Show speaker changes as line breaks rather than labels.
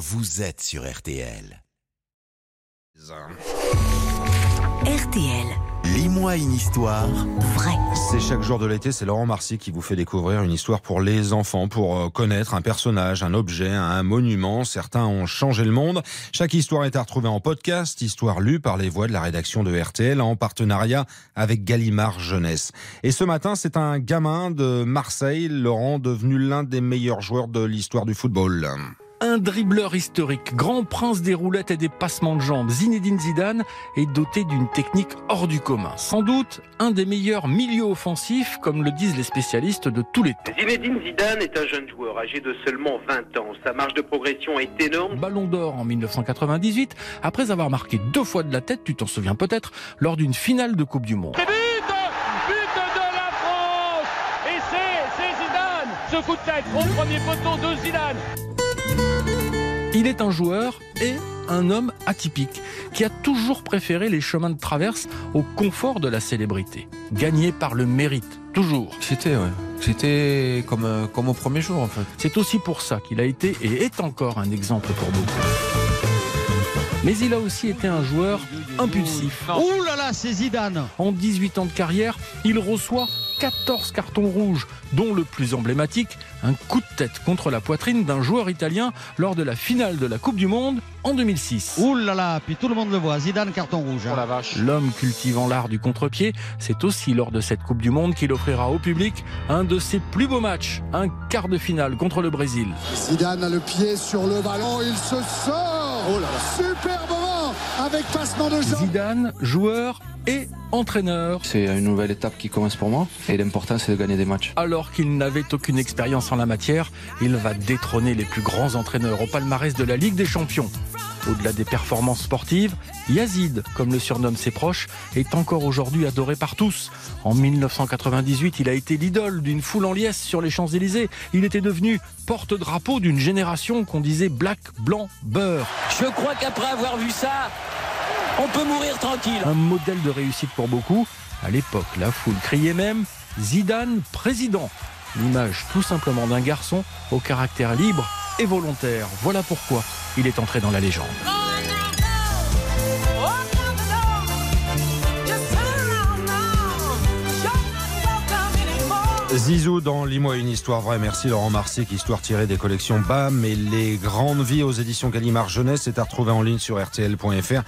vous êtes sur RTL.
RTL,
Lis-moi une histoire
vrai.
C'est chaque jour de l'été, c'est Laurent Marcy qui vous fait découvrir une histoire pour les enfants, pour euh, connaître un personnage, un objet, un monument. Certains ont changé le monde. Chaque histoire est à retrouver en podcast, histoire lue par les voix de la rédaction de RTL en partenariat avec Gallimard Jeunesse. Et ce matin, c'est un gamin de Marseille, Laurent, devenu l'un des meilleurs joueurs de l'histoire du football.
Un dribbleur historique, grand prince des roulettes et des passements de jambes, Zinedine Zidane est doté d'une technique hors du commun. Sans doute un des meilleurs milieux offensifs, comme le disent les spécialistes de tous les temps.
Zinedine Zidane est un jeune joueur âgé de seulement 20 ans. Sa marge de progression est énorme.
Ballon d'or en 1998, après avoir marqué deux fois de la tête, tu t'en souviens peut-être, lors d'une finale de Coupe du Monde.
But But de la France Et c'est c'est Zidane Ce coup de tête au premier poteau de Zidane
Il est un joueur et un homme atypique qui a toujours préféré les chemins de traverse au confort de la célébrité. Gagné par le mérite, toujours.
C'était, ouais. C'était comme, euh, comme au premier jour, en fait.
C'est aussi pour ça qu'il a été et est encore un exemple pour beaucoup. Mais il a aussi été un joueur impulsif.
Ouh là là, c'est Zidane
En 18 ans de carrière, il reçoit 14 cartons rouges, dont le plus emblématique, un coup de tête contre la poitrine d'un joueur italien lors de la finale de la Coupe du Monde en 2006.
Ouh là là, puis tout le monde le voit, Zidane carton rouge. hein.
L'homme cultivant l'art du contre-pied, c'est aussi lors de cette Coupe du Monde qu'il offrira au public un de ses plus beaux matchs, un quart de finale contre le Brésil.
Zidane a le pied sur le ballon, il se sort Superbement avec passement de jambes
Zidane, joueur et entraîneur,
C'est une nouvelle étape qui commence pour moi. Et l'important, c'est de gagner des matchs.
alors qu'il n'avait aucune expérience en la matière, il va détrôner les plus grands entraîneurs au palmarès de la Ligue des Champions. Au-delà des performances sportives, Yazid, comme le surnomment ses proches, est encore aujourd'hui adoré par tous. En 1998, il a été l'idole d'une foule en liesse sur les Champs-Élysées. Il était devenu porte-drapeau d'une génération qu'on disait black, blanc, beurre.
Je crois qu'après avoir vu ça, on peut mourir tranquille.
Un modèle de réussite pour beaucoup. À l'époque, la foule criait même Zidane président. L'image tout simplement d'un garçon au caractère libre et volontaire. Voilà pourquoi il est entré dans la légende.
Zizou dans Lis-moi une histoire vraie. Merci Laurent Marsic, histoire tirée des collections BAM et les grandes vies aux éditions Gallimard Jeunesse est à retrouver en ligne sur rtl.fr.